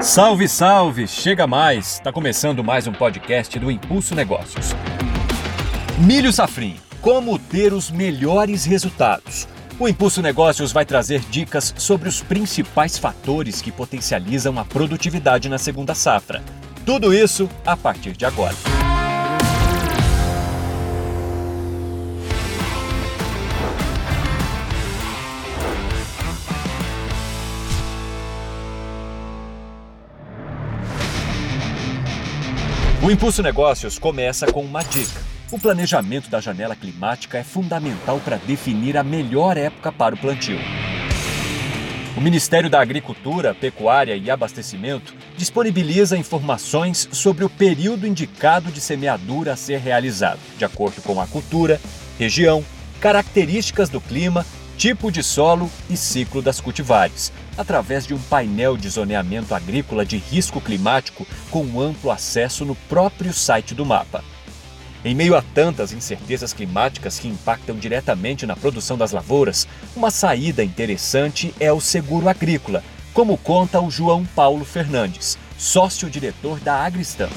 Salve, salve! Chega mais! Está começando mais um podcast do Impulso Negócios. Milho Safrinho, como ter os melhores resultados. O Impulso Negócios vai trazer dicas sobre os principais fatores que potencializam a produtividade na segunda safra. Tudo isso a partir de agora. O Impulso Negócios começa com uma dica. O planejamento da janela climática é fundamental para definir a melhor época para o plantio. O Ministério da Agricultura, Pecuária e Abastecimento disponibiliza informações sobre o período indicado de semeadura a ser realizado, de acordo com a cultura, região, características do clima tipo de solo e ciclo das cultivares, através de um painel de zoneamento agrícola de risco climático com amplo acesso no próprio site do mapa. Em meio a tantas incertezas climáticas que impactam diretamente na produção das lavouras, uma saída interessante é o seguro agrícola, como conta o João Paulo Fernandes, sócio-diretor da Agristam.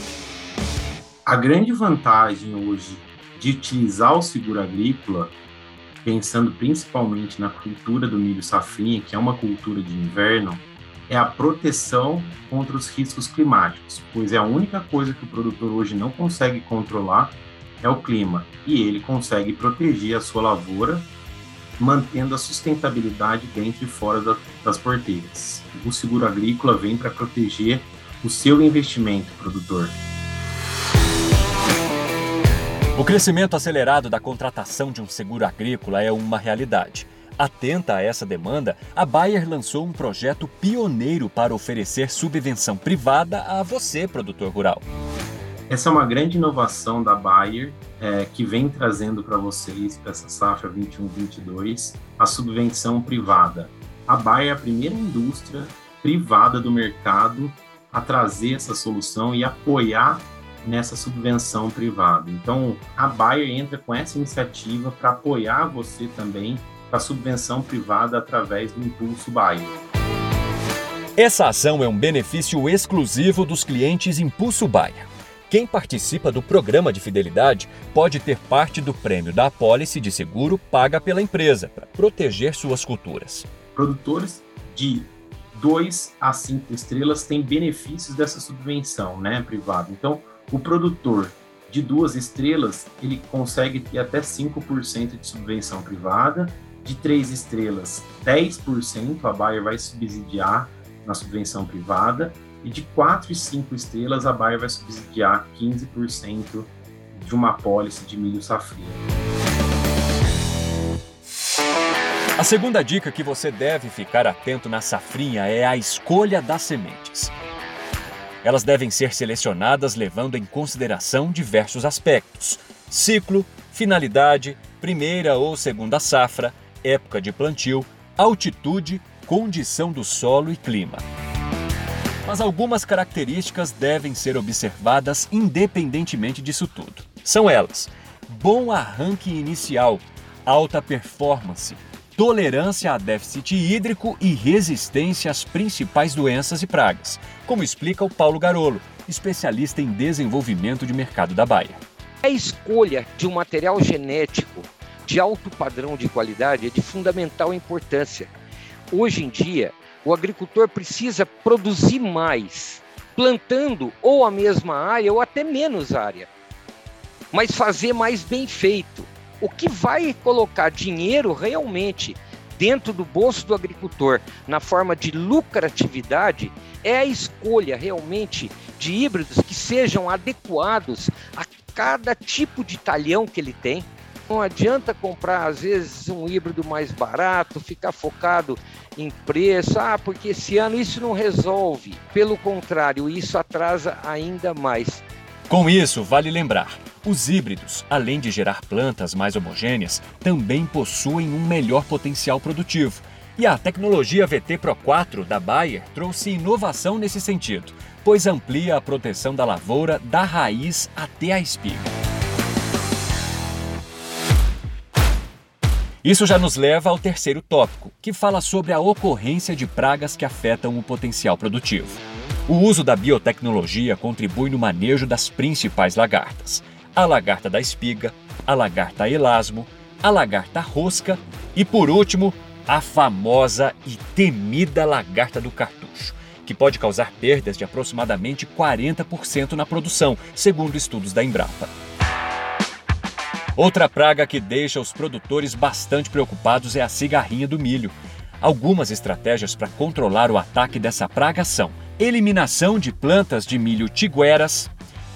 A grande vantagem hoje de utilizar o seguro agrícola pensando principalmente na cultura do milho safrinha, que é uma cultura de inverno, é a proteção contra os riscos climáticos, pois é a única coisa que o produtor hoje não consegue controlar é o clima, e ele consegue proteger a sua lavoura mantendo a sustentabilidade dentro e fora da, das porteiras. O seguro agrícola vem para proteger o seu investimento, produtor. O crescimento acelerado da contratação de um seguro agrícola é uma realidade. Atenta a essa demanda, a Bayer lançou um projeto pioneiro para oferecer subvenção privada a você, produtor rural. Essa é uma grande inovação da Bayer, é, que vem trazendo para vocês, para essa safra 21-22, a subvenção privada. A Bayer é a primeira indústria privada do mercado a trazer essa solução e apoiar nessa subvenção privada. Então, a Bayer entra com essa iniciativa para apoiar você também para a subvenção privada através do Impulso Bayer. Essa ação é um benefício exclusivo dos clientes Impulso Bayer. Quem participa do programa de fidelidade pode ter parte do prêmio da apólice de seguro paga pela empresa para proteger suas culturas. Produtores de 2 a 5 estrelas têm benefícios dessa subvenção né, privada. Então, o produtor de duas estrelas, ele consegue ter até 5% de subvenção privada, de três estrelas, 10% a Bayer vai subsidiar na subvenção privada, e de 4 e 5 estrelas a Bayer vai subsidiar 15% de uma apólice de milho safrinha. A segunda dica que você deve ficar atento na safrinha é a escolha das sementes. Elas devem ser selecionadas levando em consideração diversos aspectos: ciclo, finalidade, primeira ou segunda safra, época de plantio, altitude, condição do solo e clima. Mas algumas características devem ser observadas independentemente disso tudo. São elas: bom arranque inicial, alta performance, tolerância a déficit hídrico e resistência às principais doenças e pragas, como explica o Paulo Garolo, especialista em desenvolvimento de mercado da Baia. A escolha de um material genético de alto padrão de qualidade é de fundamental importância. Hoje em dia, o agricultor precisa produzir mais, plantando ou a mesma área ou até menos área, mas fazer mais bem feito o que vai colocar dinheiro realmente dentro do bolso do agricultor na forma de lucratividade é a escolha realmente de híbridos que sejam adequados a cada tipo de talhão que ele tem. Não adianta comprar, às vezes, um híbrido mais barato, ficar focado em preço, ah, porque esse ano isso não resolve. Pelo contrário, isso atrasa ainda mais. Com isso, vale lembrar: os híbridos, além de gerar plantas mais homogêneas, também possuem um melhor potencial produtivo. E a tecnologia VT Pro 4 da Bayer trouxe inovação nesse sentido, pois amplia a proteção da lavoura da raiz até a espiga. Isso já nos leva ao terceiro tópico, que fala sobre a ocorrência de pragas que afetam o potencial produtivo. O uso da biotecnologia contribui no manejo das principais lagartas: a lagarta da espiga, a lagarta elasmo, a lagarta rosca e, por último, a famosa e temida lagarta do cartucho, que pode causar perdas de aproximadamente 40% na produção, segundo estudos da Embrapa. Outra praga que deixa os produtores bastante preocupados é a cigarrinha do milho. Algumas estratégias para controlar o ataque dessa praga são eliminação de plantas de milho tigueras,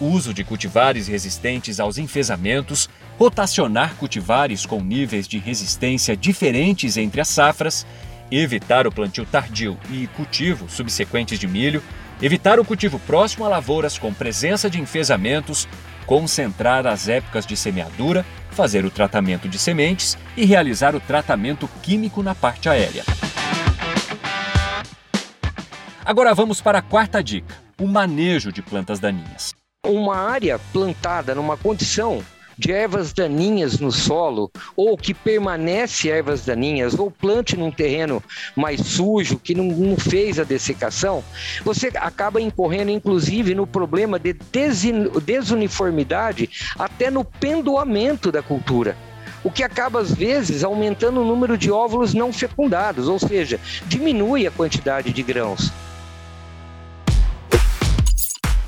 uso de cultivares resistentes aos enfesamentos, rotacionar cultivares com níveis de resistência diferentes entre as safras, evitar o plantio tardio e cultivo subsequentes de milho, evitar o cultivo próximo a lavouras com presença de enfesamentos, concentrar as épocas de semeadura, fazer o tratamento de sementes e realizar o tratamento químico na parte aérea. Agora vamos para a quarta dica: o manejo de plantas daninhas. Uma área plantada numa condição de ervas daninhas no solo, ou que permanece ervas daninhas, ou plante num terreno mais sujo, que não, não fez a dessecação, você acaba incorrendo, inclusive, no problema de desuniformidade até no pendoamento da cultura o que acaba às vezes aumentando o número de óvulos não fecundados, ou seja, diminui a quantidade de grãos.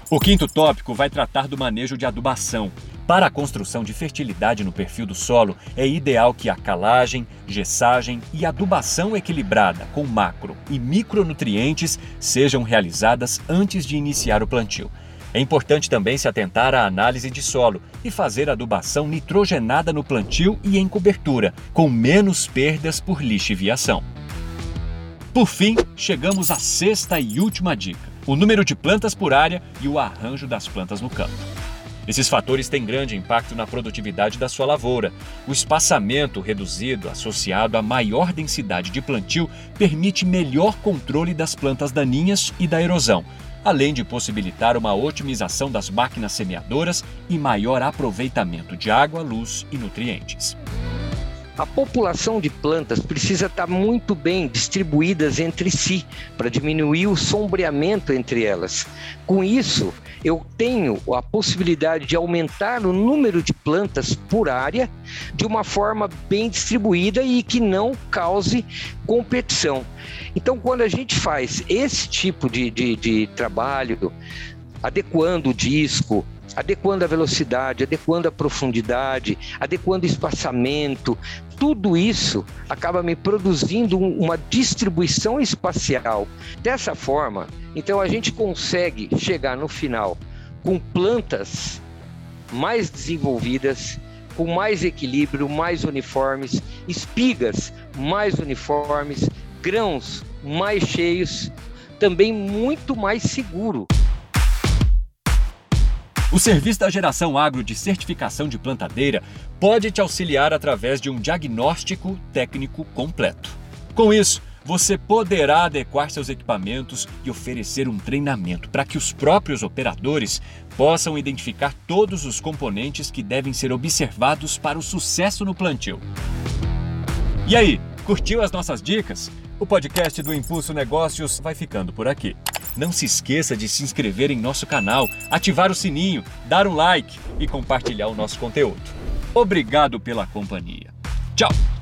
O quinto tópico vai tratar do manejo de adubação. Para a construção de fertilidade no perfil do solo, é ideal que a calagem, gessagem e adubação equilibrada com macro e micronutrientes sejam realizadas antes de iniciar o plantio. É importante também se atentar à análise de solo e fazer adubação nitrogenada no plantio e em cobertura, com menos perdas por lixiviação. Por fim, chegamos à sexta e última dica: o número de plantas por área e o arranjo das plantas no campo. Esses fatores têm grande impacto na produtividade da sua lavoura. O espaçamento reduzido, associado a maior densidade de plantio, permite melhor controle das plantas daninhas e da erosão, além de possibilitar uma otimização das máquinas semeadoras e maior aproveitamento de água, luz e nutrientes. A população de plantas precisa estar muito bem distribuídas entre si para diminuir o sombreamento entre elas. Com isso, eu tenho a possibilidade de aumentar o número de plantas por área de uma forma bem distribuída e que não cause competição. Então, quando a gente faz esse tipo de, de, de trabalho, adequando o disco, adequando a velocidade, adequando a profundidade, adequando o espaçamento, tudo isso acaba me produzindo uma distribuição espacial. Dessa forma, então a gente consegue chegar no final com plantas mais desenvolvidas, com mais equilíbrio, mais uniformes, espigas mais uniformes, grãos mais cheios, também muito mais seguro. O serviço da Geração Agro de Certificação de Plantadeira pode te auxiliar através de um diagnóstico técnico completo. Com isso, você poderá adequar seus equipamentos e oferecer um treinamento para que os próprios operadores possam identificar todos os componentes que devem ser observados para o sucesso no plantio. E aí, curtiu as nossas dicas? O podcast do Impulso Negócios vai ficando por aqui. Não se esqueça de se inscrever em nosso canal, ativar o sininho, dar um like e compartilhar o nosso conteúdo. Obrigado pela companhia. Tchau!